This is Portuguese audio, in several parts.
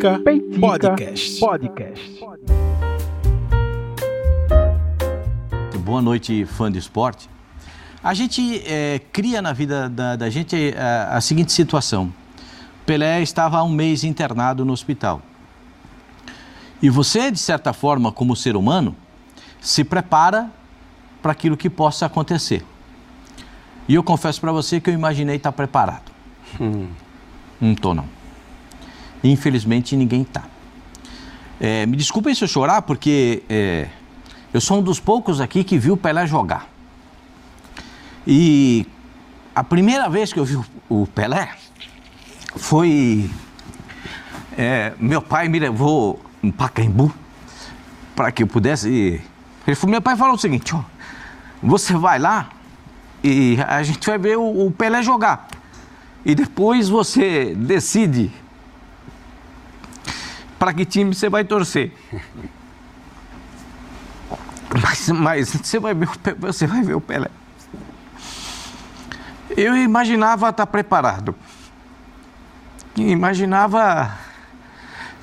Peitica, Peitica Podcast. Podcast. Boa noite, fã de esporte. A gente é, cria na vida da, da gente a, é, a, seguinte situação: Pelé estava há um mês internado no hospital. E você, de certa forma, como ser humano, se prepara para aquilo que possa acontecer. E eu confesso para você que eu imaginei estar preparado. Hum. Não estou, não. Infelizmente, ninguém está. É, me desculpem se eu chorar, porque é, eu sou um dos poucos aqui que viu o Pelé jogar. E a primeira vez que eu vi o Pelé foi. É, meu pai me levou em Pacaembu para que eu pudesse. Ele falou, meu pai falou o seguinte: ó, você vai lá e a gente vai ver o, o Pelé jogar. E depois você decide para que time você vai torcer. Mas, mas você, vai ver, você vai ver o Pelé. Eu imaginava estar preparado. Imaginava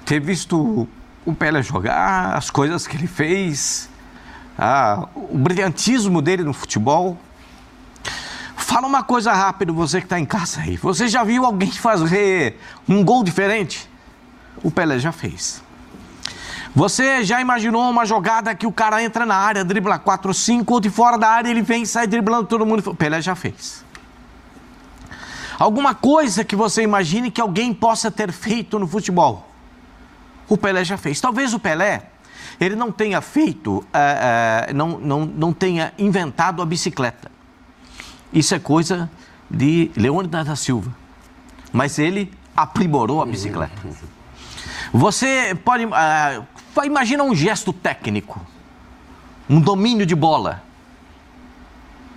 ter visto o Pelé jogar, as coisas que ele fez, o brilhantismo dele no futebol. Fala uma coisa rápido, você que está em casa aí. Você já viu alguém fazer um gol diferente? O Pelé já fez. Você já imaginou uma jogada que o cara entra na área, dribla 4, 5, ou de fora da área ele vem e sai driblando todo mundo? O Pelé já fez. Alguma coisa que você imagine que alguém possa ter feito no futebol? O Pelé já fez. Talvez o Pelé ele não tenha feito, uh, uh, não, não, não tenha inventado a bicicleta. Isso é coisa de Leônidas da Silva. Mas ele aprimorou a bicicleta. Você pode. Uh, imagina um gesto técnico, um domínio de bola.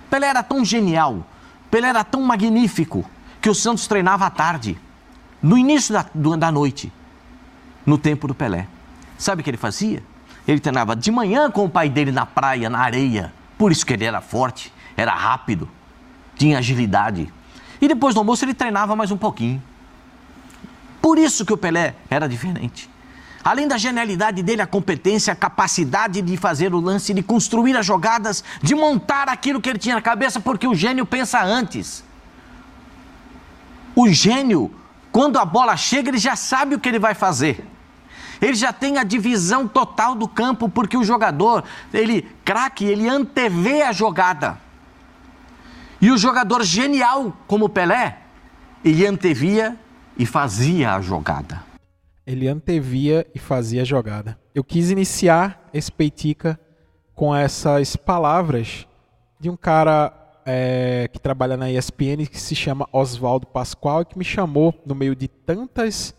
Pelé era tão genial, Pelé era tão magnífico, que o Santos treinava à tarde, no início da, da noite, no tempo do Pelé. Sabe o que ele fazia? Ele treinava de manhã com o pai dele na praia, na areia. Por isso que ele era forte, era rápido, tinha agilidade. E depois do almoço ele treinava mais um pouquinho. Por isso que o Pelé era diferente. Além da genialidade dele, a competência, a capacidade de fazer o lance, de construir as jogadas, de montar aquilo que ele tinha na cabeça, porque o gênio pensa antes. O gênio, quando a bola chega, ele já sabe o que ele vai fazer. Ele já tem a divisão total do campo, porque o jogador, ele craque, ele antevê a jogada. E o jogador genial como Pelé, ele antevia e fazia a jogada. Ele antevia e fazia a jogada. Eu quis iniciar esse Peitica com essas palavras de um cara é, que trabalha na ESPN que se chama Oswaldo Pascoal e que me chamou no meio de tantas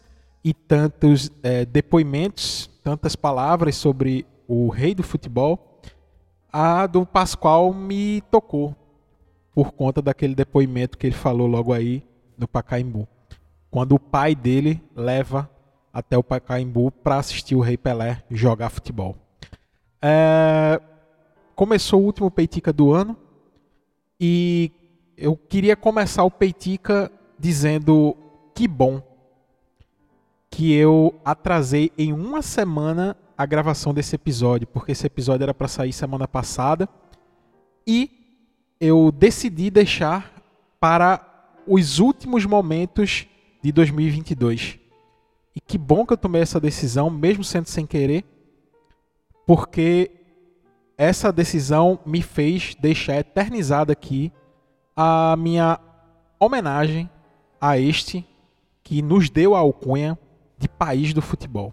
e tantos é, depoimentos, tantas palavras sobre o rei do futebol, a do Pascoal me tocou por conta daquele depoimento que ele falou logo aí no Pacaembu quando o pai dele leva até o Pacaembu para assistir o Rei Pelé jogar futebol. É, começou o último Peitica do ano e eu queria começar o Peitica dizendo que bom que eu atrasei em uma semana a gravação desse episódio, porque esse episódio era para sair semana passada e eu decidi deixar para os últimos momentos de 2022. E que bom que eu tomei essa decisão, mesmo sendo sem querer, porque essa decisão me fez deixar eternizada aqui a minha homenagem a este que nos deu a alcunha de país do futebol.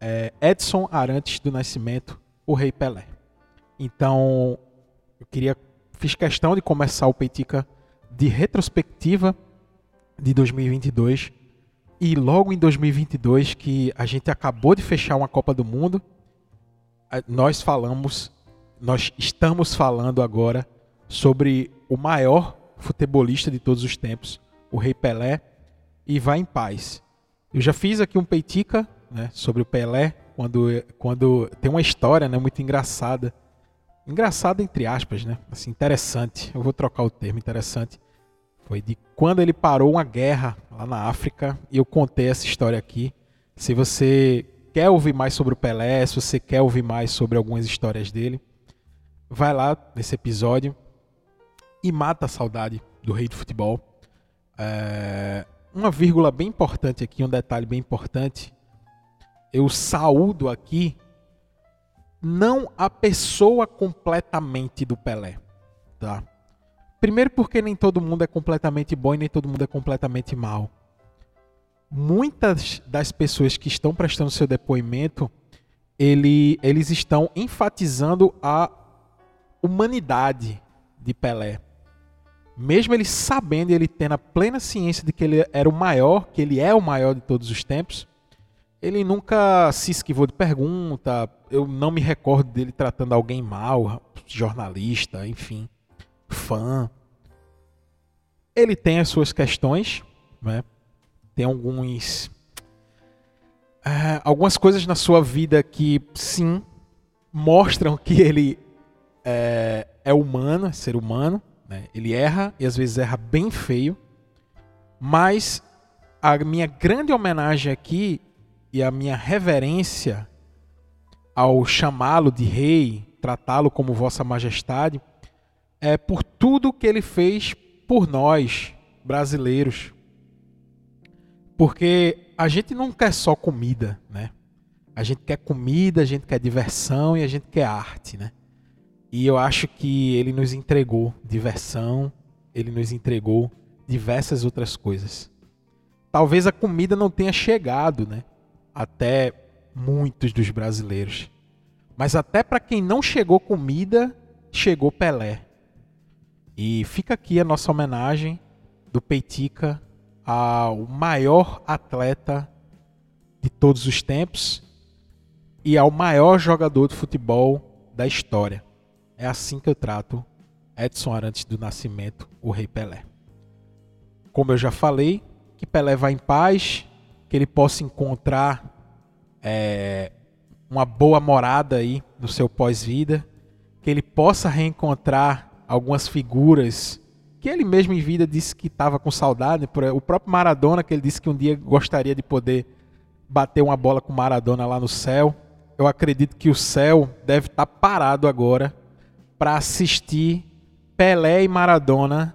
É Edson Arantes do Nascimento, o Rei Pelé. Então, eu queria fiz questão de começar o Peitica de retrospectiva de 2022 e logo em 2022 que a gente acabou de fechar uma Copa do Mundo, nós falamos, nós estamos falando agora sobre o maior futebolista de todos os tempos, o Rei Pelé, e vai em paz. Eu já fiz aqui um peitica né, sobre o Pelé, quando, quando tem uma história né, muito engraçada. Engraçada entre aspas, né? Assim, interessante. Eu vou trocar o termo interessante foi de quando ele parou uma guerra lá na África, e eu contei essa história aqui. Se você quer ouvir mais sobre o Pelé, se você quer ouvir mais sobre algumas histórias dele, vai lá nesse episódio e mata a saudade do rei do futebol. É, uma vírgula bem importante aqui, um detalhe bem importante. Eu saúdo aqui não a pessoa completamente do Pelé, tá? Primeiro porque nem todo mundo é completamente bom e nem todo mundo é completamente mal. Muitas das pessoas que estão prestando seu depoimento, ele, eles estão enfatizando a humanidade de Pelé. Mesmo ele sabendo ele tendo a plena ciência de que ele era o maior, que ele é o maior de todos os tempos, ele nunca se esquivou de pergunta. Eu não me recordo dele tratando alguém mal, jornalista, enfim, fã. Ele tem as suas questões, né? Tem alguns é, algumas coisas na sua vida que sim mostram que ele é, é humano, é ser humano. Né? Ele erra e às vezes erra bem feio. Mas a minha grande homenagem aqui e a minha reverência ao chamá-lo de rei, tratá-lo como Vossa Majestade, é por tudo que ele fez por nós, brasileiros. Porque a gente não quer só comida, né? A gente quer comida, a gente quer diversão e a gente quer arte, né? E eu acho que ele nos entregou diversão, ele nos entregou diversas outras coisas. Talvez a comida não tenha chegado, né? até muitos dos brasileiros. Mas até para quem não chegou comida, chegou Pelé. E fica aqui a nossa homenagem do Peitica ao maior atleta de todos os tempos e ao maior jogador de futebol da história. É assim que eu trato Edson Arantes do Nascimento, o Rei Pelé. Como eu já falei, que Pelé vá em paz, que ele possa encontrar é, uma boa morada aí no seu pós-vida, que ele possa reencontrar algumas figuras que ele mesmo em vida disse que estava com saudade. O próprio Maradona, que ele disse que um dia gostaria de poder bater uma bola com Maradona lá no céu. Eu acredito que o céu deve estar tá parado agora para assistir Pelé e Maradona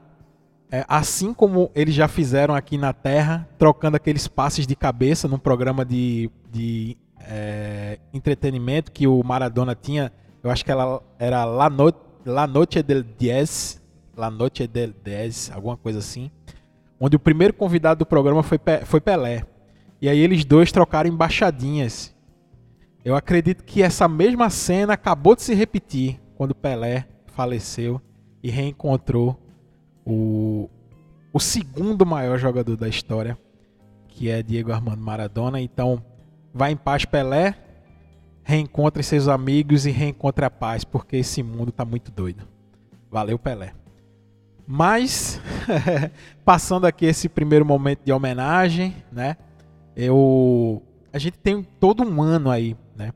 é, assim como eles já fizeram aqui na Terra, trocando aqueles passes de cabeça num programa de, de é, entretenimento que o Maradona tinha, eu acho que ela era La, no La Noche del Diez, La Noche del Diez, alguma coisa assim, onde o primeiro convidado do programa foi, foi Pelé. E aí eles dois trocaram embaixadinhas. Eu acredito que essa mesma cena acabou de se repetir quando Pelé faleceu e reencontrou o, o segundo maior jogador da história, que é Diego Armando Maradona. Então, vai em paz, Pelé. Reencontre seus amigos e reencontre a paz, porque esse mundo está muito doido. Valeu, Pelé. Mas, passando aqui esse primeiro momento de homenagem, né? Eu, a gente tem todo um ano aí, né?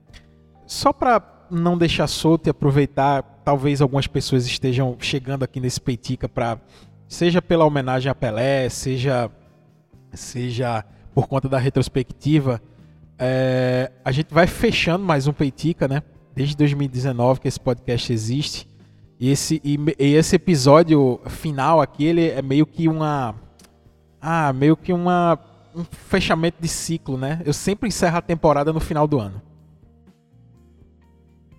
Só para não deixar solto e aproveitar talvez algumas pessoas estejam chegando aqui nesse Peitica para seja pela homenagem a Pelé, seja seja por conta da retrospectiva, é, a gente vai fechando mais um Peitica, né? Desde 2019 que esse podcast existe. E esse, e, e esse episódio final aqui, ele é meio que uma. Ah, meio que uma, um fechamento de ciclo, né? Eu sempre encerro a temporada no final do ano.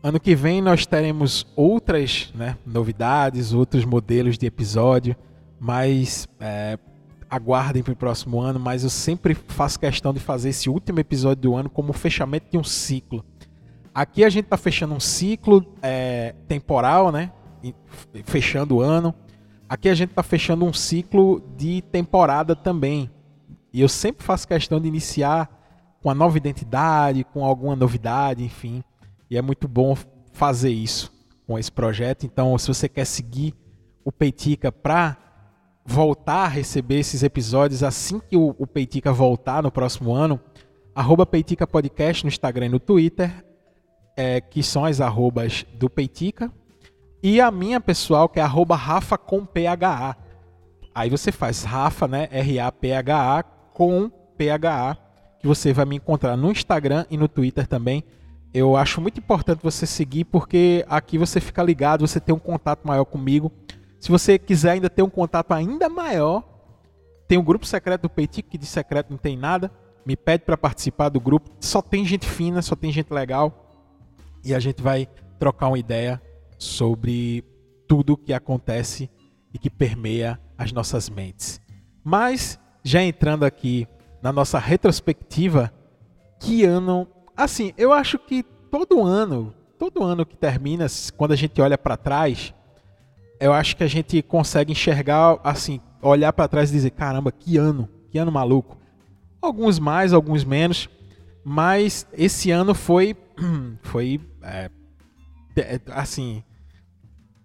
Ano que vem nós teremos outras né, novidades, outros modelos de episódio, mas é, aguardem para o próximo ano. Mas eu sempre faço questão de fazer esse último episódio do ano como fechamento de um ciclo. Aqui a gente está fechando um ciclo é, temporal, né? Fechando o ano. Aqui a gente está fechando um ciclo de temporada também. E eu sempre faço questão de iniciar com a nova identidade, com alguma novidade, enfim. E é muito bom fazer isso com esse projeto. Então, se você quer seguir o Peitica para voltar a receber esses episódios assim que o, o Peitica voltar no próximo ano, arroba Peitica Podcast no Instagram e no Twitter, é, que são as arrobas do Peitica, e a minha pessoal, que é arroba Rafa com PHA. Aí você faz Rafa, né? R-A-P-H-A com PHA que você vai me encontrar no Instagram e no Twitter também. Eu acho muito importante você seguir porque aqui você fica ligado, você tem um contato maior comigo. Se você quiser ainda ter um contato ainda maior, tem o um grupo secreto do Peitic, que de secreto não tem nada. Me pede para participar do grupo. Só tem gente fina, só tem gente legal. E a gente vai trocar uma ideia sobre tudo o que acontece e que permeia as nossas mentes. Mas, já entrando aqui na nossa retrospectiva, que ano. Assim, eu acho que todo ano, todo ano que termina, quando a gente olha para trás, eu acho que a gente consegue enxergar, assim, olhar para trás e dizer: caramba, que ano, que ano maluco. Alguns mais, alguns menos, mas esse ano foi, foi é, assim,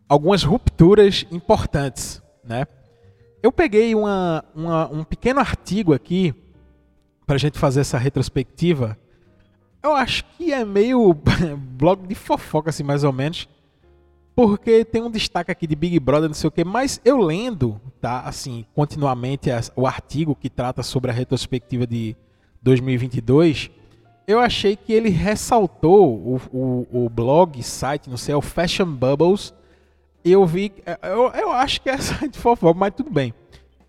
algumas rupturas importantes, né? Eu peguei uma, uma, um pequeno artigo aqui para a gente fazer essa retrospectiva. Eu acho que é meio blog de fofoca, assim, mais ou menos. Porque tem um destaque aqui de Big Brother, não sei o quê. Mas eu lendo, tá, assim, continuamente o artigo que trata sobre a retrospectiva de 2022, eu achei que ele ressaltou o, o, o blog, site, não sei, é o Fashion Bubbles, eu vi. Eu, eu acho que é de fofoca, mas tudo bem.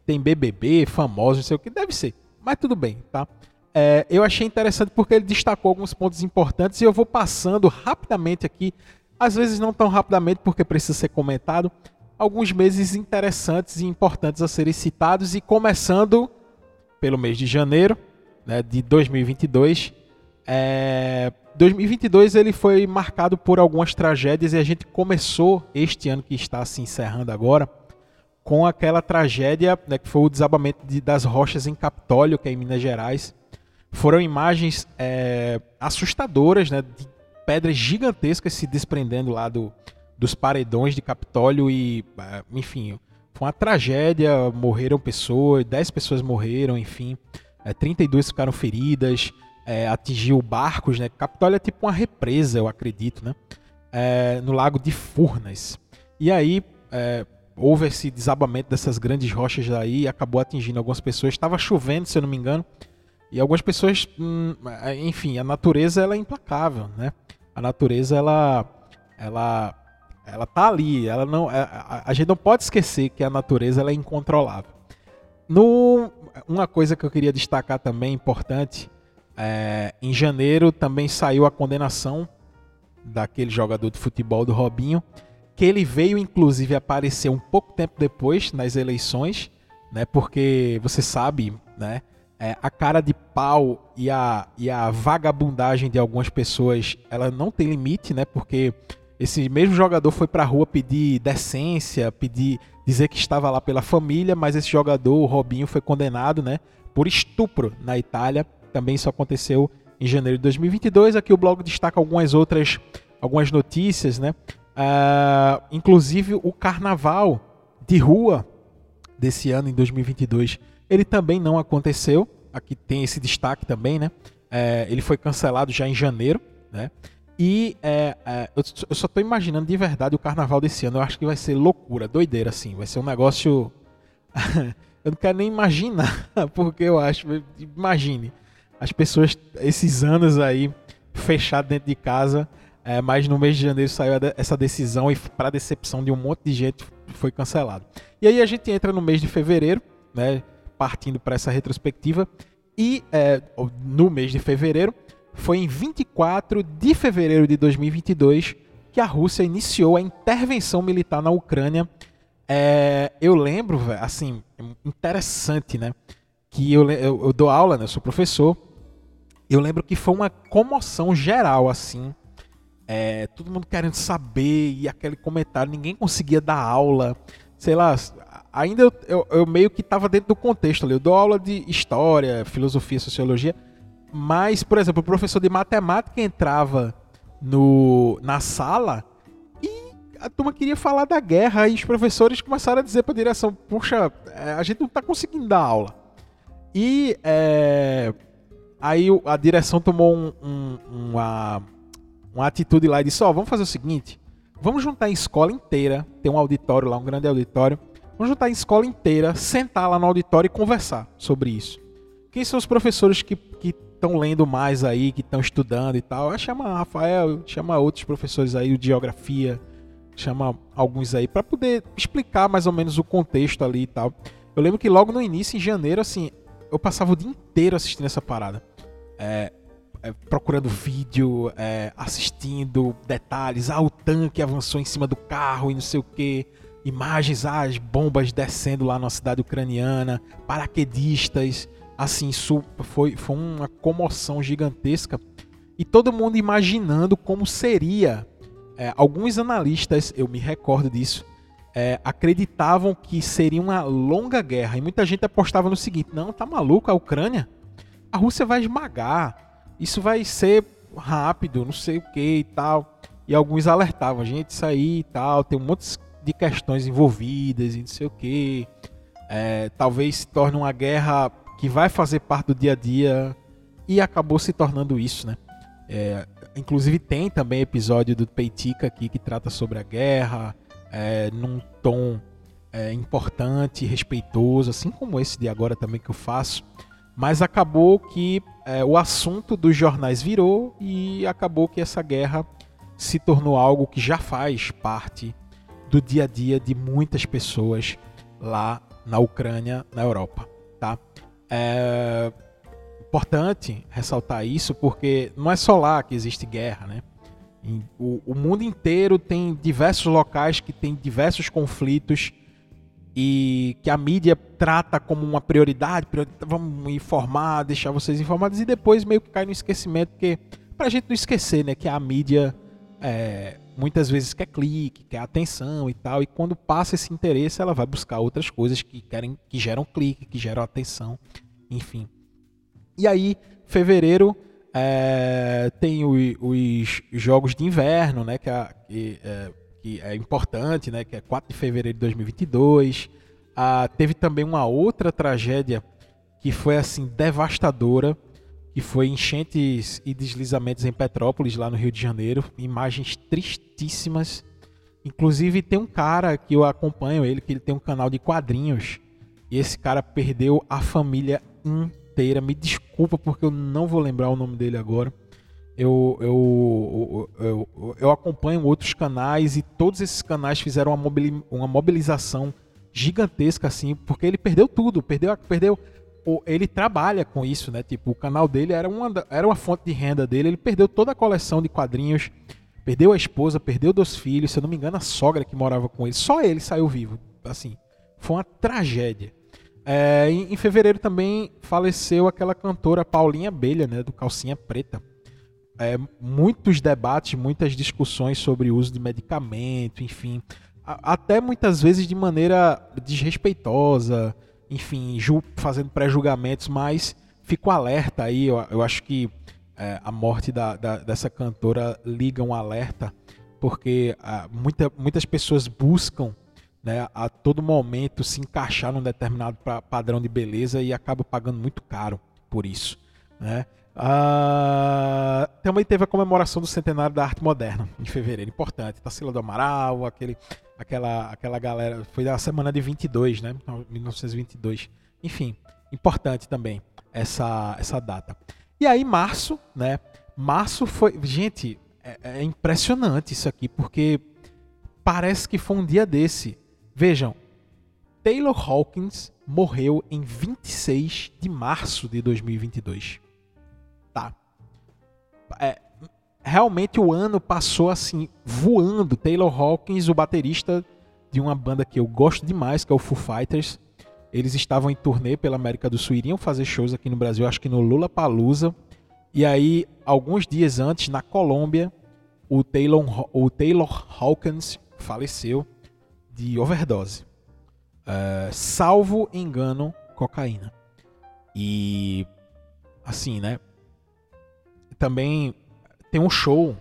Tem BBB, famosos, não sei o que, deve ser. Mas tudo bem, tá? É, eu achei interessante porque ele destacou alguns pontos importantes e eu vou passando rapidamente aqui, às vezes não tão rapidamente porque precisa ser comentado, alguns meses interessantes e importantes a serem citados e começando pelo mês de janeiro né, de 2022. É, 2022 ele foi marcado por algumas tragédias e a gente começou este ano que está se encerrando agora com aquela tragédia né, que foi o desabamento de, das rochas em Capitólio, que é em Minas Gerais. Foram imagens é, assustadoras, né, de pedras gigantescas se desprendendo lá do, dos paredões de Capitólio e, é, enfim, foi uma tragédia. Morreram pessoas, 10 pessoas morreram, enfim, é, 32 ficaram feridas é, atingiu barcos, né? Capitólio é tipo uma represa, eu acredito, né? É, no lago de Furnas. E aí é, houve esse desabamento dessas grandes rochas daí e acabou atingindo algumas pessoas. Estava chovendo, se eu não me engano. E algumas pessoas, hum, enfim, a natureza ela é implacável, né? A natureza ela, ela, ela tá ali. Ela não, é, a, a gente não pode esquecer que a natureza ela é incontrolável. No, uma coisa que eu queria destacar também importante é, em janeiro também saiu a condenação daquele jogador de futebol do Robinho, que ele veio inclusive aparecer um pouco tempo depois nas eleições, né? Porque você sabe, né? É, a cara de pau e a, e a vagabundagem de algumas pessoas, ela não tem limite, né? Porque esse mesmo jogador foi pra rua pedir decência, pedir dizer que estava lá pela família, mas esse jogador, o Robinho, foi condenado, né? Por estupro na Itália também isso aconteceu em janeiro de 2022. Aqui o blog destaca algumas outras algumas notícias, né? Uh, inclusive o carnaval de rua desse ano, em 2022, ele também não aconteceu. Aqui tem esse destaque também, né? É, ele foi cancelado já em janeiro, né? E é, é, eu, só estou imaginando de verdade o carnaval desse ano. Eu acho que vai ser loucura, doideira, assim. Vai ser um negócio. eu não quero nem imaginar, porque eu acho. Imagine as pessoas, esses anos aí, fechado dentro de casa, é, mas no mês de janeiro saiu essa decisão e, para decepção de um monte de gente, foi cancelado. E aí a gente entra no mês de fevereiro, né, partindo para essa retrospectiva, e é, no mês de fevereiro, foi em 24 de fevereiro de 2022 que a Rússia iniciou a intervenção militar na Ucrânia. É, eu lembro, assim, interessante, né? Que eu, eu, eu dou aula, né? Eu sou professor eu lembro que foi uma comoção geral, assim. É, todo mundo querendo saber e aquele comentário, ninguém conseguia dar aula. Sei lá, ainda eu, eu, eu meio que estava dentro do contexto ali. Eu dou aula de história, filosofia, sociologia. Mas, por exemplo, o professor de matemática entrava no, na sala e a turma queria falar da guerra e os professores começaram a dizer para a direção: Puxa, é, a gente não está conseguindo dar aula. E é, Aí a direção tomou um, um, uma, uma atitude lá e disse: Ó, oh, vamos fazer o seguinte: vamos juntar a escola inteira, tem um auditório lá, um grande auditório. Vamos juntar a escola inteira, sentar lá no auditório e conversar sobre isso. quem são os professores que estão lendo mais aí, que estão estudando e tal? Chama Rafael, chama outros professores aí de geografia, chama alguns aí para poder explicar mais ou menos o contexto ali e tal. Eu lembro que logo no início, em janeiro, assim, eu passava o dia inteiro assistindo essa parada. É, é, procurando vídeo, é, assistindo detalhes. Ah, o tanque avançou em cima do carro e não sei o que. Imagens, ah, as bombas descendo lá na cidade ucraniana. Paraquedistas. Assim, foi, foi uma comoção gigantesca. E todo mundo imaginando como seria. É, alguns analistas, eu me recordo disso, é, acreditavam que seria uma longa guerra. E muita gente apostava no seguinte: não, tá maluco a Ucrânia? A Rússia vai esmagar. Isso vai ser rápido, não sei o que e tal. E alguns alertavam: gente, isso aí e tal. Tem um monte de questões envolvidas e não sei o que. É, talvez se torne uma guerra que vai fazer parte do dia a dia. E acabou se tornando isso, né? É, inclusive tem também episódio do Peitica aqui que trata sobre a guerra é, num tom é, importante, respeitoso, assim como esse de agora também que eu faço. Mas acabou que é, o assunto dos jornais virou e acabou que essa guerra se tornou algo que já faz parte do dia a dia de muitas pessoas lá na Ucrânia, na Europa, tá? É importante ressaltar isso porque não é só lá que existe guerra, né? O, o mundo inteiro tem diversos locais que tem diversos conflitos e que a mídia trata como uma prioridade, prioridade, vamos informar, deixar vocês informados e depois meio que cai no esquecimento, porque pra gente não esquecer, né, que a mídia é, muitas vezes quer clique, quer atenção e tal, e quando passa esse interesse, ela vai buscar outras coisas que querem que geram clique, que geram atenção, enfim. E aí, fevereiro é, tem o, os jogos de inverno, né, que, é, que, é, que, é, importante, né, que é 4 de fevereiro de 2022. Ah, teve também uma outra tragédia que foi assim devastadora, que foi enchentes e deslizamentos em Petrópolis, lá no Rio de Janeiro. Imagens tristíssimas. Inclusive tem um cara que eu acompanho ele, que ele tem um canal de quadrinhos. E esse cara perdeu a família inteira. Me desculpa porque eu não vou lembrar o nome dele agora. Eu, eu, eu, eu, eu acompanho outros canais e todos esses canais fizeram uma, uma mobilização gigantesca, assim, porque ele perdeu tudo, perdeu, perdeu. Ele trabalha com isso, né? Tipo, o canal dele era uma, era uma fonte de renda dele. Ele perdeu toda a coleção de quadrinhos, perdeu a esposa, perdeu dois filhos, se eu não me engano, a sogra que morava com ele. Só ele saiu vivo. Assim, foi uma tragédia. É, em, em, fevereiro também faleceu aquela cantora Paulinha Abelha, né, do Calcinha Preta. É, muitos debates, muitas discussões sobre o uso de medicamento, enfim, a, até muitas vezes de maneira desrespeitosa, enfim, fazendo pré-julgamentos, mas fico alerta aí, eu, eu acho que é, a morte da, da, dessa cantora liga um alerta, porque ah, muita, muitas pessoas buscam né, a todo momento se encaixar num determinado padrão de beleza e acaba pagando muito caro por isso. Né? Ah, também teve a comemoração do centenário da arte moderna, em fevereiro, importante. Tarsila do Amaral, aquele, aquela, aquela galera. Foi da semana de 22, né? 1922. Enfim, importante também essa, essa data. E aí, março, né? Março foi. Gente, é, é impressionante isso aqui, porque parece que foi um dia desse. Vejam, Taylor Hawkins morreu em 26 de março de 2022. Tá. É, realmente o ano passou assim, voando. Taylor Hawkins, o baterista de uma banda que eu gosto demais, que é o Foo Fighters. Eles estavam em turnê pela América do Sul, iriam fazer shows aqui no Brasil, acho que no Lula Palusa. E aí, alguns dias antes, na Colômbia, o Taylor, o Taylor Hawkins faleceu de overdose. Uh, salvo engano, cocaína. E assim, né? Também tem um show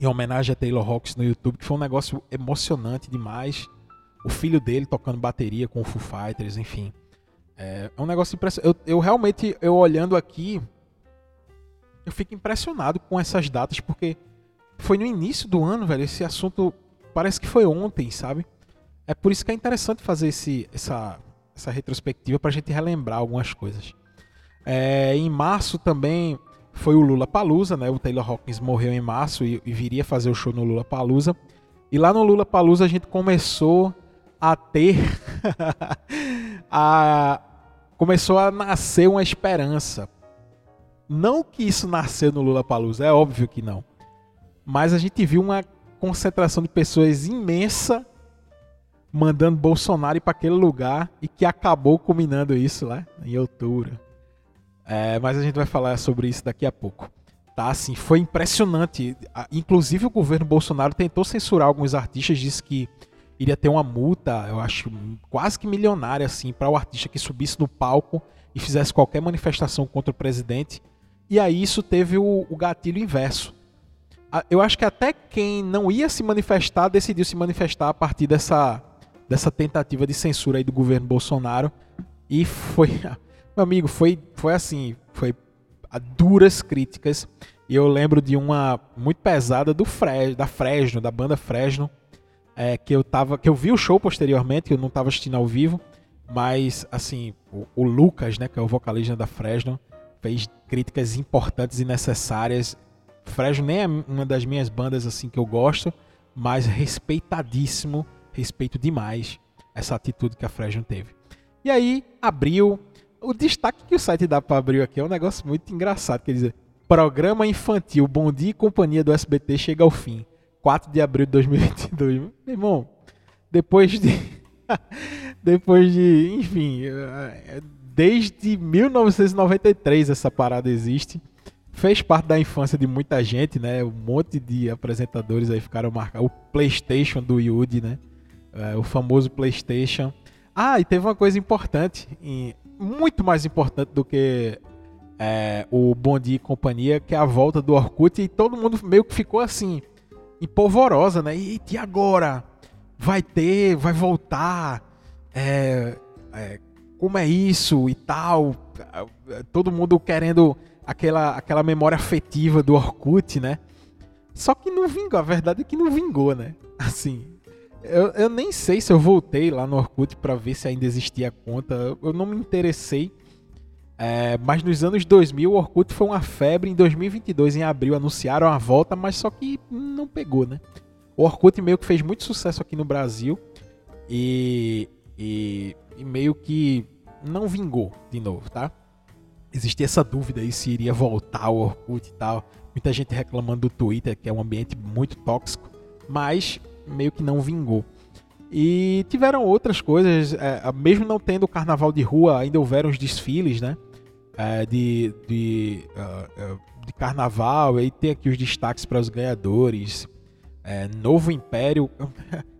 em homenagem a Taylor Hawkins no YouTube que foi um negócio emocionante demais. O filho dele tocando bateria com o Foo Fighters, enfim. É, é um negócio impressionante. Eu, eu realmente, eu olhando aqui, eu fico impressionado com essas datas, porque foi no início do ano, velho. Esse assunto parece que foi ontem, sabe? É por isso que é interessante fazer esse, essa, essa retrospectiva para a gente relembrar algumas coisas. É, em março também foi o Lula Palusa, né? O Taylor Hawkins morreu em março e, e viria fazer o show no Lula Palusa. E lá no Lula Palusa a gente começou a ter a começou a nascer uma esperança. Não que isso nasceu no Lula Palusa, é óbvio que não. Mas a gente viu uma concentração de pessoas imensa mandando Bolsonaro para aquele lugar e que acabou culminando isso lá em outubro. É, mas a gente vai falar sobre isso daqui a pouco. Tá, assim, foi impressionante. Inclusive o governo Bolsonaro tentou censurar alguns artistas, disse que iria ter uma multa, eu acho, quase que milionária assim, para o artista que subisse no palco e fizesse qualquer manifestação contra o presidente. E aí isso teve o, o gatilho inverso. Eu acho que até quem não ia se manifestar decidiu se manifestar a partir dessa, dessa tentativa de censura aí do governo Bolsonaro. E foi, meu amigo, foi, foi assim, foi a duras críticas. E eu lembro de uma muito pesada do Fres, da Fresno, da banda Fresno, é, que eu tava, que eu vi o show posteriormente, eu não estava assistindo ao vivo, mas assim, o, o, Lucas, né, que é o vocalista da Fresno, fez críticas importantes e necessárias. Fresno nem é uma das minhas bandas assim que eu gosto, mas respeitadíssimo, respeito demais essa atitude que a Fresno teve. E aí, abriu. O destaque que o site dá para abrir aqui é um negócio muito engraçado, quer dizer, programa infantil Bom Dia e Companhia do SBT chega ao fim. 4 de abril de 2022. Meu irmão, depois de. depois de. Enfim, desde 1993 essa parada existe. Fez parte da infância de muita gente, né? Um monte de apresentadores aí ficaram marcados. O PlayStation do Yudi, né? É, o famoso PlayStation. Ah, e teve uma coisa importante, muito mais importante do que é, o Bom Dia e Companhia, que é a volta do Orkut. E todo mundo meio que ficou assim e polvorosa, né? E, e agora? Vai ter, vai voltar? É, é, como é isso e tal? Todo mundo querendo aquela, aquela memória afetiva do Orkut, né? Só que não vingou, a verdade é que não vingou, né? Assim, eu, eu nem sei se eu voltei lá no Orkut para ver se ainda existia a conta. Eu não me interessei é, mas nos anos 2000 o Orkut foi uma febre. Em 2022, em abril, anunciaram a volta, mas só que não pegou, né? O Orkut meio que fez muito sucesso aqui no Brasil e, e, e meio que não vingou de novo, tá? Existia essa dúvida aí se iria voltar o Orkut e tal. Muita gente reclamando do Twitter, que é um ambiente muito tóxico, mas meio que não vingou. E tiveram outras coisas, é, mesmo não tendo carnaval de rua, ainda houveram os desfiles, né? é, de, de, uh, de carnaval. Aí tem aqui os destaques para os ganhadores. É, Novo Império.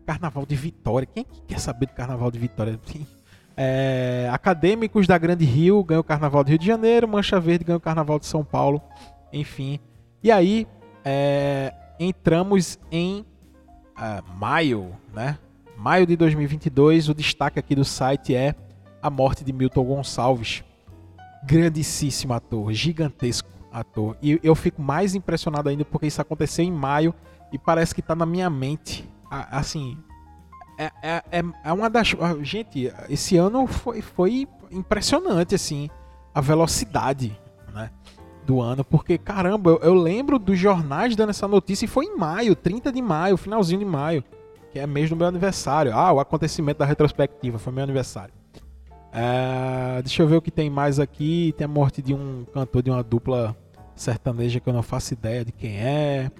Carnaval de Vitória. Quem é que quer saber do Carnaval de Vitória? Acadêmicos da Grande Rio ganhou o Carnaval do Rio de Janeiro. Mancha Verde ganhou o Carnaval de São Paulo. Enfim. E aí entramos em uh, maio, né? Maio de 2022. O destaque aqui do site é a morte de Milton Gonçalves grandíssimo ator, gigantesco ator. E eu fico mais impressionado ainda porque isso aconteceu em maio e parece que tá na minha mente. Assim, é, é, é, é uma das. Gente, esse ano foi, foi impressionante, assim, a velocidade? Do ano, porque caramba, eu, eu lembro dos jornais dando essa notícia e foi em maio, 30 de maio, finalzinho de maio, que é mês do meu aniversário. Ah, o acontecimento da retrospectiva foi meu aniversário. É, deixa eu ver o que tem mais aqui. Tem a morte de um cantor de uma dupla sertaneja que eu não faço ideia de quem é.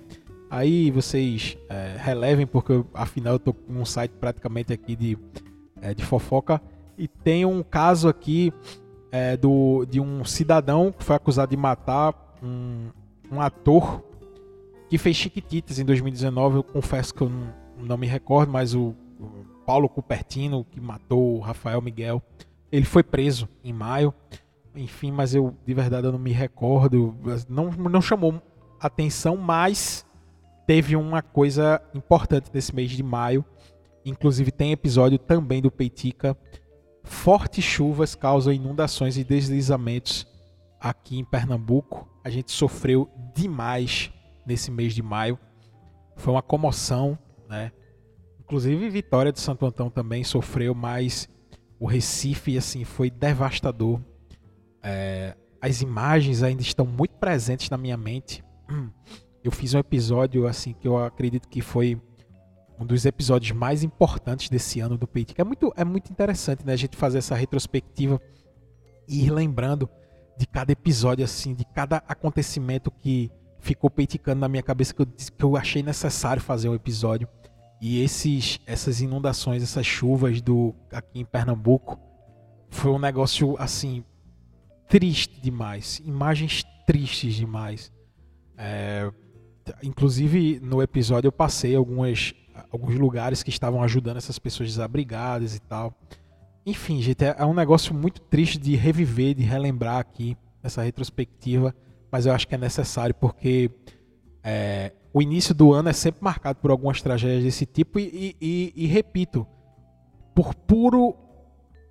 Aí vocês é, relevem, porque eu, afinal eu tô com um site praticamente aqui de, é, de fofoca. E tem um caso aqui é, do, de um cidadão que foi acusado de matar um, um ator que fez Chiquititas em 2019. Eu confesso que eu não, não me recordo, mas o, o Paulo Cupertino, que matou o Rafael Miguel, ele foi preso em maio, enfim, mas eu de verdade eu não me recordo, não, não chamou atenção, mas teve uma coisa importante nesse mês de maio. Inclusive tem episódio também do Peitica. Fortes chuvas causam inundações e deslizamentos aqui em Pernambuco. A gente sofreu demais nesse mês de maio. Foi uma comoção, né? Inclusive Vitória de Santo Antão também sofreu, mas o Recife assim foi devastador. É, as imagens ainda estão muito presentes na minha mente. Eu fiz um episódio assim que eu acredito que foi um dos episódios mais importantes desse ano do Peitica. É muito, é muito interessante né, a gente fazer essa retrospectiva e ir lembrando de cada episódio, assim, de cada acontecimento que ficou peiticando na minha cabeça que eu, que eu achei necessário fazer um episódio. E esses, essas inundações, essas chuvas do aqui em Pernambuco, foi um negócio assim triste demais, imagens tristes demais. É, inclusive no episódio eu passei algumas alguns lugares que estavam ajudando essas pessoas desabrigadas e tal. Enfim, gente, é, é um negócio muito triste de reviver, de relembrar aqui essa retrospectiva, mas eu acho que é necessário porque é, o início do ano é sempre marcado por algumas tragédias desse tipo e, e, e, e repito, por puro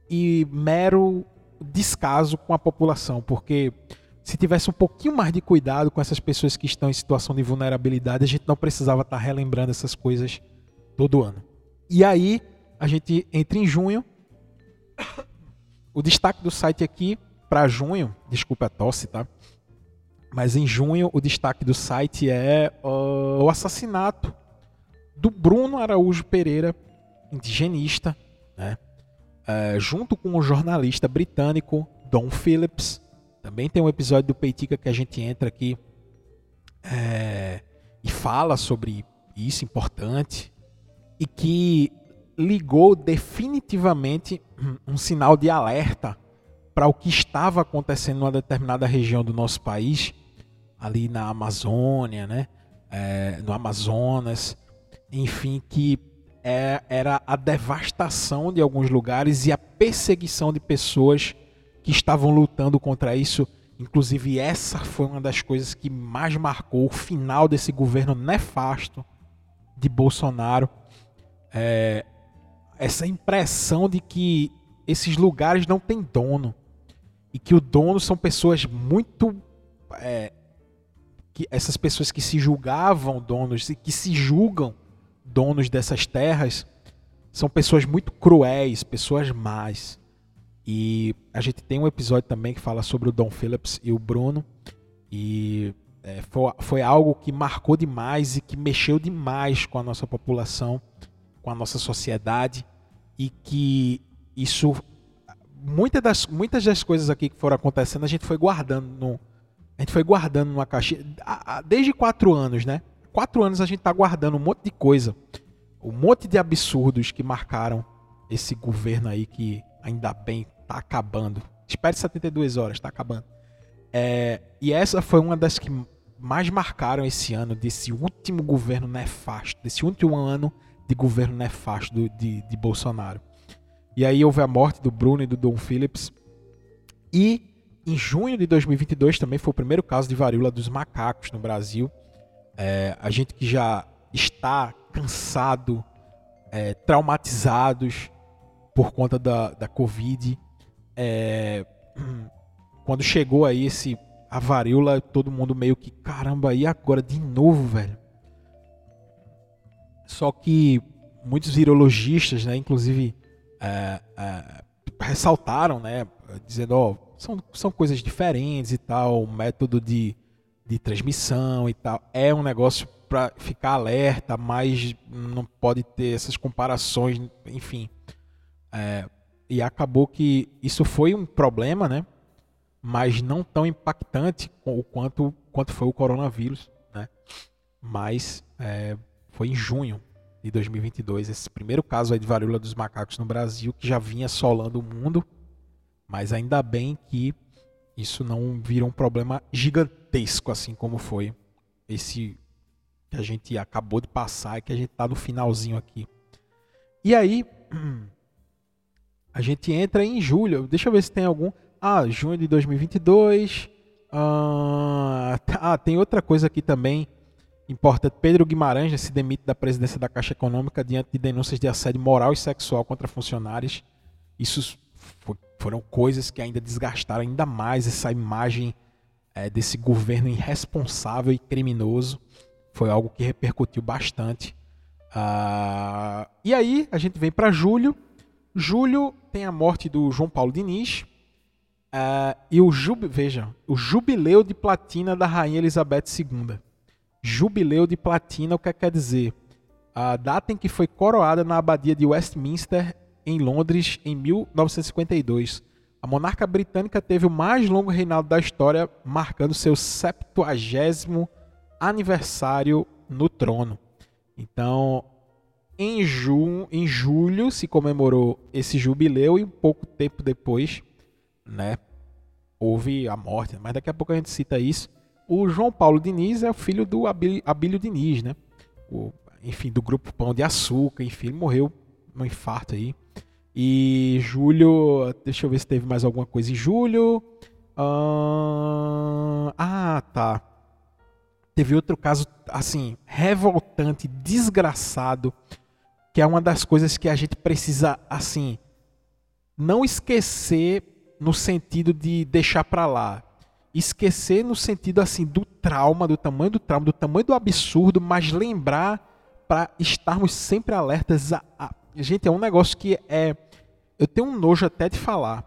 e mero descaso com a população, porque se tivesse um pouquinho mais de cuidado com essas pessoas que estão em situação de vulnerabilidade, a gente não precisava estar relembrando essas coisas todo ano. E aí, a gente entra em junho. O destaque do site aqui para junho, desculpa a tosse, tá? Mas em junho, o destaque do site é uh, o assassinato do Bruno Araújo Pereira, indigenista, né? Uh, junto com o jornalista britânico Don Phillips. Também tem um episódio do Peitica que a gente entra aqui é, e fala sobre isso importante e que ligou definitivamente um sinal de alerta para o que estava acontecendo numa determinada região do nosso país, ali na Amazônia, né? É, no Amazonas, enfim, que é, era a devastação de alguns lugares e a perseguição de pessoas que estavam lutando contra isso. Inclusive, essa foi uma das coisas que mais marcou o final desse governo nefasto de Bolsonaro é, essa impressão de que esses lugares não têm dono e que o dono são pessoas muito é, que essas pessoas que se julgavam donos e que se julgam donos dessas terras são pessoas muito cruéis, pessoas más. E a gente tem um episódio também que fala sobre o Dom Phillips e o Bruno. E é, foi, foi algo que marcou demais e que mexeu demais com a nossa população com a nossa sociedade e que isso muitas das, muitas das coisas aqui que foram acontecendo a gente foi guardando no, a gente foi guardando numa caixa desde quatro anos, né? Quatro anos a gente está guardando um monte de coisa, um monte de absurdos que marcaram esse governo aí que ainda bem está acabando. Espere 72 horas, está acabando. É, e essa foi uma das que mais marcaram esse ano, desse último governo nefasto, desse último ano de governo nefasto de, de Bolsonaro. E aí houve a morte do Bruno e do Dom Phillips. E em junho de 2022 também foi o primeiro caso de varíola dos macacos no Brasil. É, a gente que já está cansado, é, traumatizados por conta da, da Covid. É, quando chegou aí esse a varíola, todo mundo meio que, caramba, e agora de novo, velho? Só que muitos virologistas, né, inclusive, é, é, ressaltaram, né, dizendo, ó, são, são coisas diferentes e tal, o método de, de transmissão e tal é um negócio para ficar alerta, mas não pode ter essas comparações, enfim. É, e acabou que isso foi um problema, né? Mas não tão impactante o quanto, quanto foi o coronavírus, né? Mas é, foi em junho de 2022, esse primeiro caso de varíola dos macacos no Brasil, que já vinha assolando o mundo, mas ainda bem que isso não virou um problema gigantesco, assim como foi esse que a gente acabou de passar e que a gente está no finalzinho aqui. E aí, a gente entra em julho, deixa eu ver se tem algum. Ah, junho de 2022. Ah, ah tem outra coisa aqui também Importa Pedro Guimarães se demite da presidência da Caixa Econômica diante de denúncias de assédio moral e sexual contra funcionários. Isso foram coisas que ainda desgastaram ainda mais essa imagem é, desse governo irresponsável e criminoso. Foi algo que repercutiu bastante. Ah, e aí a gente vem para julho. Julho tem a morte do João Paulo Diniz. Uh, e o jub... veja, o jubileu de platina da Rainha Elizabeth II. Jubileu de platina, o que quer dizer? A data em que foi coroada na abadia de Westminster, em Londres, em 1952. A monarca britânica teve o mais longo reinado da história, marcando seu 70 aniversário no trono. Então, em, em julho se comemorou esse jubileu e um pouco tempo depois, né, houve a morte. Mas daqui a pouco a gente cita isso. O João Paulo Diniz é o filho do Abílio, Diniz, né? O, enfim, do grupo Pão de Açúcar, enfim, ele morreu num infarto aí. E julho, deixa eu ver se teve mais alguma coisa em julho. Ah, tá. Teve outro caso, assim, revoltante, desgraçado que é uma das coisas que a gente precisa, assim, não esquecer no sentido de deixar para lá. Esquecer no sentido, assim, do trauma, do tamanho do trauma, do tamanho do absurdo, mas lembrar para estarmos sempre alertas. A, a... Gente, é um negócio que é. Eu tenho um nojo até de falar.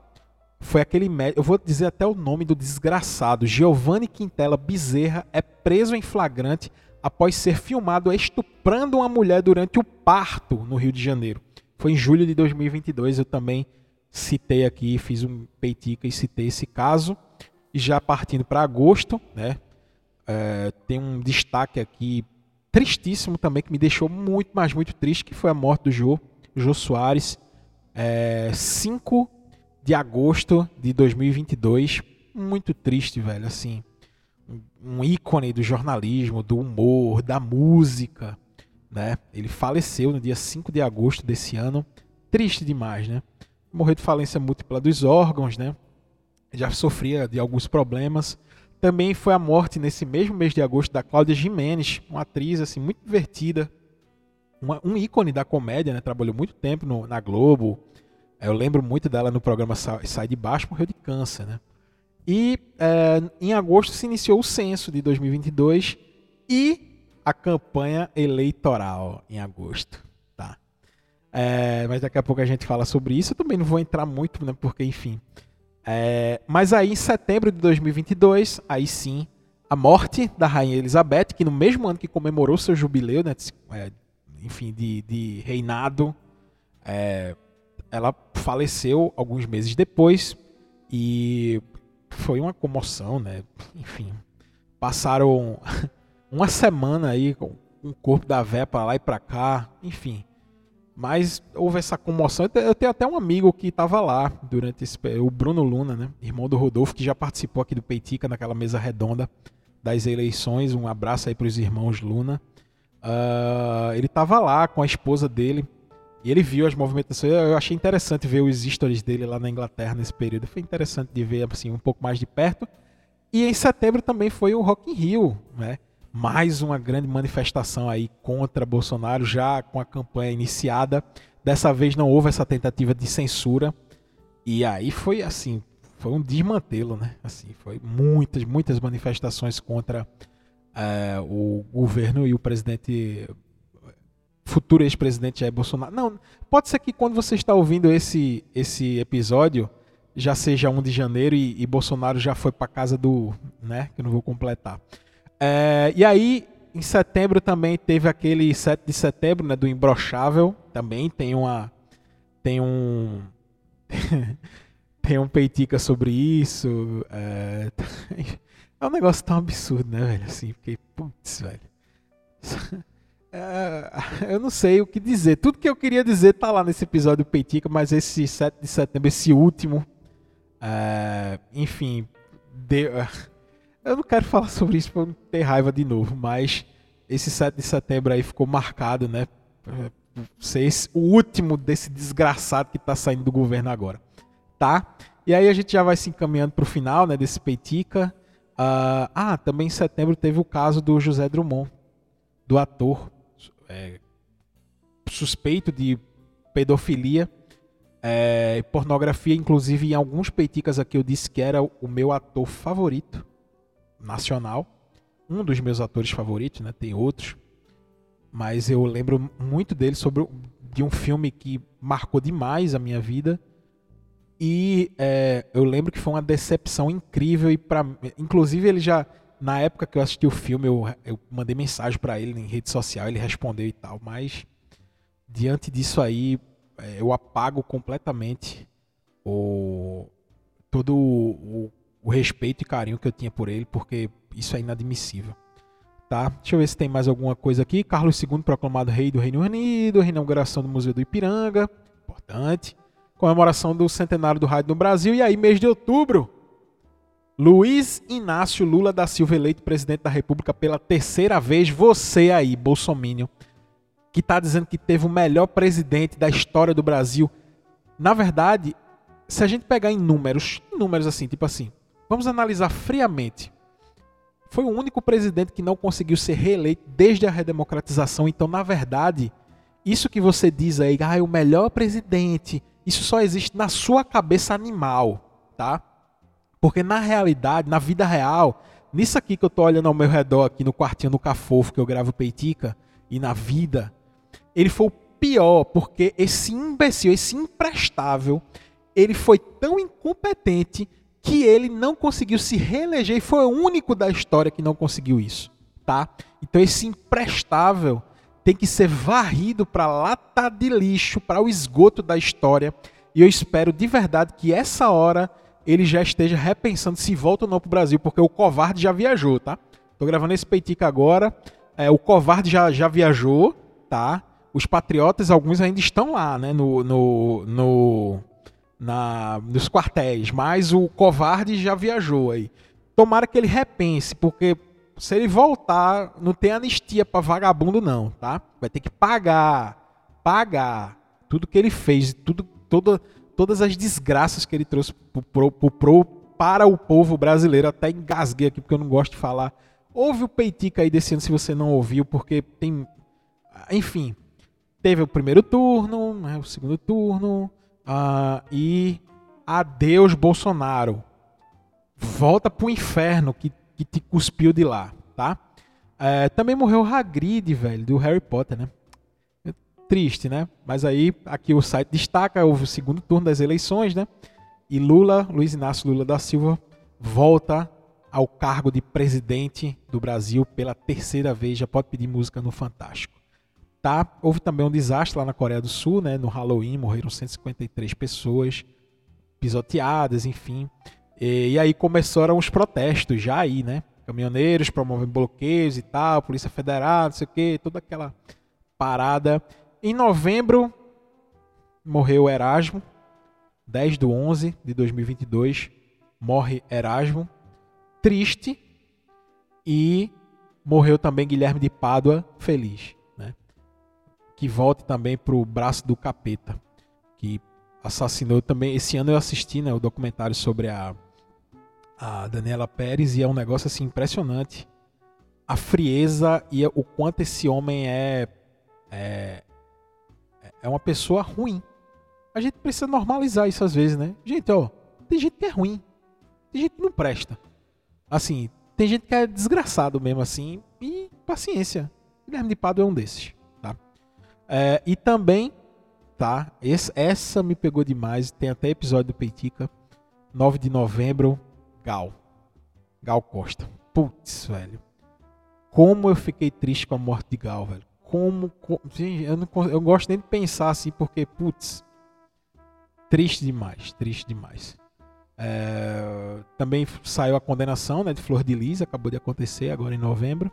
Foi aquele médico, eu vou dizer até o nome do desgraçado. Giovanni Quintela Bezerra é preso em flagrante após ser filmado estuprando uma mulher durante o parto no Rio de Janeiro. Foi em julho de 2022, eu também citei aqui, fiz um peitica e citei esse caso. E já partindo para agosto, né, é, tem um destaque aqui tristíssimo também, que me deixou muito, mas muito triste, que foi a morte do Jô, Jô Soares, é, 5 de agosto de 2022. Muito triste, velho, assim um ícone do jornalismo, do humor, da música, né? Ele faleceu no dia 5 de agosto desse ano. Triste demais, né? Morreu de falência múltipla dos órgãos, né? Já sofria de alguns problemas. Também foi a morte nesse mesmo mês de agosto da Cláudia Jimenez, uma atriz assim muito divertida, uma, um ícone da comédia, né? Trabalhou muito tempo no, na Globo. Eu lembro muito dela no programa Sai de Baixo, morreu de câncer, né? E é, em agosto se iniciou o censo de 2022 e a campanha eleitoral em agosto. Tá? É, mas daqui a pouco a gente fala sobre isso. Eu também não vou entrar muito, né, porque, enfim. É, mas aí em setembro de 2022, aí sim, a morte da Rainha Elizabeth, que no mesmo ano que comemorou seu jubileu, né, é, enfim, de, de reinado, é, ela faleceu alguns meses depois. E foi uma comoção, né? Enfim, passaram uma semana aí com o corpo da véia para lá e para cá, enfim. Mas houve essa comoção. Eu tenho até um amigo que estava lá durante esse o Bruno Luna, né? Irmão do Rodolfo, que já participou aqui do Peitica naquela mesa redonda das eleições. Um abraço aí para os irmãos Luna. Uh, ele estava lá com a esposa dele e ele viu as movimentações. Eu achei interessante ver os stories dele lá na Inglaterra nesse período. Foi interessante de ver assim um pouco mais de perto. E em setembro também foi o Rock in Rio, né? Mais uma grande manifestação aí contra Bolsonaro, já com a campanha iniciada. Dessa vez não houve essa tentativa de censura. E aí foi assim, foi um desmantelo, né? Assim, foi muitas, muitas manifestações contra uh, o governo e o presidente futuro ex-presidente Jair Bolsonaro. Não, pode ser que quando você está ouvindo esse, esse episódio já seja 1 de janeiro e, e Bolsonaro já foi para casa do, né, que eu não vou completar. É, e aí, em setembro também teve aquele 7 de setembro, né, do Imbrochável, também tem uma tem um tem um peitica sobre isso. É, é um negócio tão absurdo, né, velho? Assim, porque, putz, velho. É, eu não sei o que dizer. Tudo que eu queria dizer tá lá nesse episódio do Peitica, mas esse 7 de setembro, esse último, é, enfim, deu, eu não quero falar sobre isso para não ter raiva de novo, mas esse 7 de setembro aí ficou marcado, né? Ser esse, o último desse desgraçado que está saindo do governo agora, tá? E aí a gente já vai se encaminhando para o final, né? Desse Peitica. Uh, ah, também em setembro teve o caso do José Drummond, do ator é, suspeito de pedofilia, é, pornografia, inclusive em alguns peiticas aqui eu disse que era o meu ator favorito nacional, um dos meus atores favoritos, né? Tem outros, mas eu lembro muito dele sobre de um filme que marcou demais a minha vida, E é, eu lembro que foi uma decepção incrível e para, inclusive ele já na época que eu assisti o filme eu, eu mandei mensagem para ele em rede social, ele respondeu e tal, mas diante disso aí é, eu apago completamente o todo o, o respeito e carinho que eu tinha por ele, porque isso é inadmissível. Tá? Deixa eu ver se tem mais alguma coisa aqui. Carlos II proclamado rei do Reino Unido, reinauguração do Museu do Ipiranga, importante. Comemoração do centenário do rádio no Brasil. E aí, mês de outubro, Luiz Inácio Lula da Silva eleito presidente da República pela terceira vez. Você aí, Bolsonaro, que está dizendo que teve o melhor presidente da história do Brasil. Na verdade, se a gente pegar em números, em números assim, tipo assim, vamos analisar friamente foi o único presidente que não conseguiu ser reeleito desde a redemocratização. Então, na verdade, isso que você diz aí, ah, é o melhor presidente, isso só existe na sua cabeça animal, tá? Porque na realidade, na vida real, nisso aqui que eu tô olhando ao meu redor, aqui no quartinho do Cafofo que eu gravo Peitica, e na vida, ele foi o pior, porque esse imbecil, esse imprestável, ele foi tão incompetente que ele não conseguiu se reeleger e foi o único da história que não conseguiu isso, tá? Então esse imprestável tem que ser varrido para lata de lixo, para o esgoto da história. E eu espero de verdade que essa hora ele já esteja repensando se volta ou não para o Brasil, porque o covarde já viajou, tá? Tô gravando esse peitica agora. É, o covarde já, já viajou, tá? Os patriotas, alguns ainda estão lá, né? No, no, no, na, nos quartéis, mas o covarde já viajou aí. Tomara que ele repense, porque se ele voltar, não tem anistia para vagabundo não, tá? Vai ter que pagar, pagar tudo que ele fez, tudo, toda, todas as desgraças que ele trouxe pro, pro, pro, para o povo brasileiro. Até engasguei aqui porque eu não gosto de falar. Ouve o Peitica aí desse ano se você não ouviu, porque tem, enfim, teve o primeiro turno, né, o segundo turno, Uh, e adeus, Bolsonaro. Volta pro inferno que, que te cuspiu de lá, tá? É, também morreu Hagrid, velho, do Harry Potter, né? É triste, né? Mas aí, aqui o site destaca, houve o segundo turno das eleições, né? E Lula, Luiz Inácio Lula da Silva, volta ao cargo de presidente do Brasil pela terceira vez. Já pode pedir música no Fantástico. Tá? Houve também um desastre lá na Coreia do Sul, né? no Halloween, morreram 153 pessoas, pisoteadas, enfim. E, e aí começaram os protestos já aí, né? Caminhoneiros promovendo bloqueios e tal, Polícia Federal, não sei o que, toda aquela parada. Em novembro, morreu Erasmo, 10 de 11 de 2022, morre Erasmo, triste, e morreu também Guilherme de Pádua, feliz que volte também para o braço do capeta, que assassinou também. Esse ano eu assisti né, o documentário sobre a, a Daniela Pérez e é um negócio assim impressionante. A frieza e o quanto esse homem é, é, é uma pessoa ruim. A gente precisa normalizar isso às vezes, né? Gente, ó, tem gente que é ruim, tem gente que não presta. Assim, tem gente que é desgraçado mesmo assim, e paciência. Guilherme de Pado é um desses. É, e também, tá? Esse, essa me pegou demais. Tem até episódio do Peitica. 9 de novembro, Gal. Gal Costa. Putz, velho. Como eu fiquei triste com a morte de Gal, velho. Como. como eu não eu gosto nem de pensar assim, porque, putz. Triste demais, triste demais. É, também saiu a condenação né, de Flor de Lis, acabou de acontecer agora em novembro.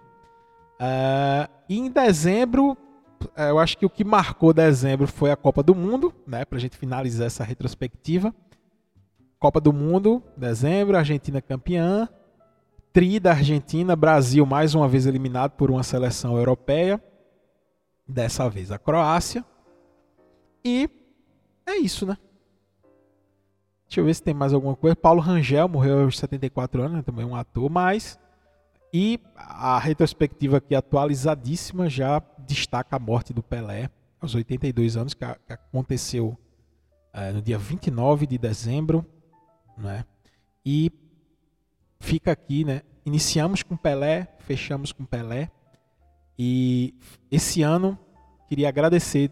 É, e em dezembro eu acho que o que marcou dezembro foi a Copa do Mundo, né? Pra gente finalizar essa retrospectiva. Copa do Mundo, dezembro, Argentina campeã. Tri da Argentina, Brasil mais uma vez eliminado por uma seleção europeia. Dessa vez a Croácia. E é isso, né? Deixa eu ver se tem mais alguma coisa. Paulo Rangel morreu aos 74 anos, né? também um ator, mas e a retrospectiva aqui atualizadíssima já destaca a morte do Pelé aos 82 anos, que, aconteceu é, no dia 29 de dezembro. Né? E fica aqui, né? Iniciamos com Pelé, fechamos com Pelé. E esse ano queria agradecer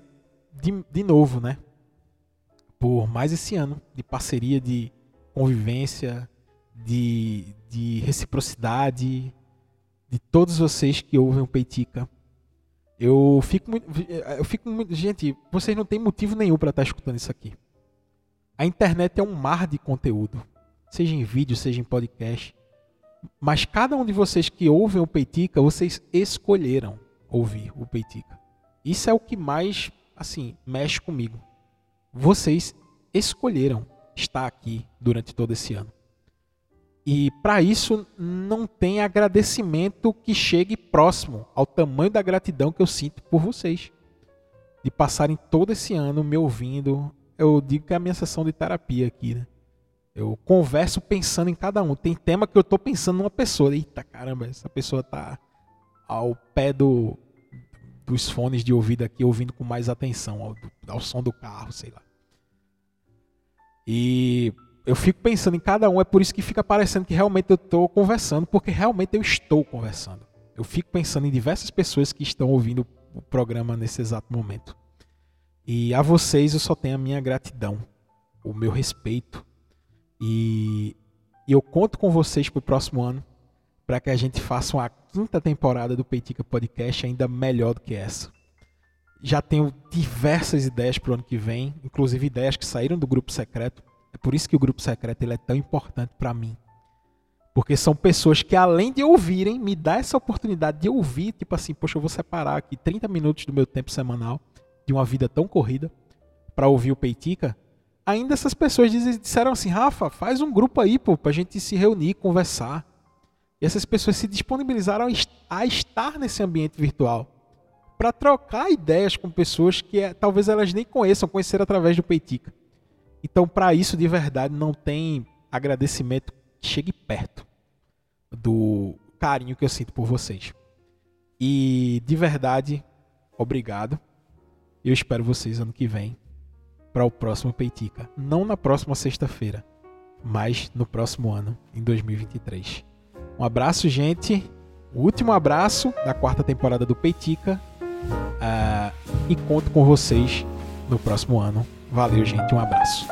de, de novo, né? por mais esse ano de parceria, de convivência, de, de reciprocidade, de todos vocês que ouvem o Peitica. Eu fico muito. Eu fico muito. Gente, vocês não têm motivo nenhum para estar escutando isso aqui. A internet é um mar de conteúdo, seja em vídeo, seja em podcast. Mas cada um de vocês que ouvem o Peitica, vocês escolheram ouvir o Peitica. Isso é o que mais, assim, mexe comigo. Vocês escolheram estar aqui durante todo esse ano. E para isso não tem agradecimento que chegue próximo ao tamanho da gratidão que eu sinto por vocês. De passarem todo esse ano me ouvindo. Eu digo que é a minha sessão de terapia aqui, né? Eu converso pensando em cada um. Tem tema que eu estou pensando numa pessoa. Eita caramba, essa pessoa está ao pé do, dos fones de ouvido aqui, ouvindo com mais atenção, ao, ao som do carro, sei lá. E eu fico pensando em cada um, é por isso que fica parecendo que realmente eu estou conversando, porque realmente eu estou conversando. Eu fico pensando em diversas pessoas que estão ouvindo o programa nesse exato momento. E a vocês eu só tenho a minha gratidão, o meu respeito. E, e eu conto com vocês para o próximo ano, para que a gente faça uma quinta temporada do Peitica Podcast ainda melhor do que essa. Já tenho diversas ideias para o ano que vem, inclusive ideias que saíram do grupo secreto é por isso que o grupo secreto ele é tão importante para mim. Porque são pessoas que, além de ouvirem, me dá essa oportunidade de ouvir, tipo assim, poxa, eu vou separar aqui 30 minutos do meu tempo semanal de uma vida tão corrida para ouvir o Peitica. Ainda essas pessoas disseram assim, Rafa, faz um grupo aí, pô, pra gente se reunir, conversar. E essas pessoas se disponibilizaram a estar nesse ambiente virtual para trocar ideias com pessoas que é, talvez elas nem conheçam, conheceram através do Peitica. Então, para isso, de verdade, não tem agradecimento que chegue perto do carinho que eu sinto por vocês. E, de verdade, obrigado. Eu espero vocês ano que vem para o próximo Peitica. Não na próxima sexta-feira, mas no próximo ano, em 2023. Um abraço, gente. O último abraço da quarta temporada do Peitica. Uh, e conto com vocês no próximo ano. Valeu, gente. Um abraço.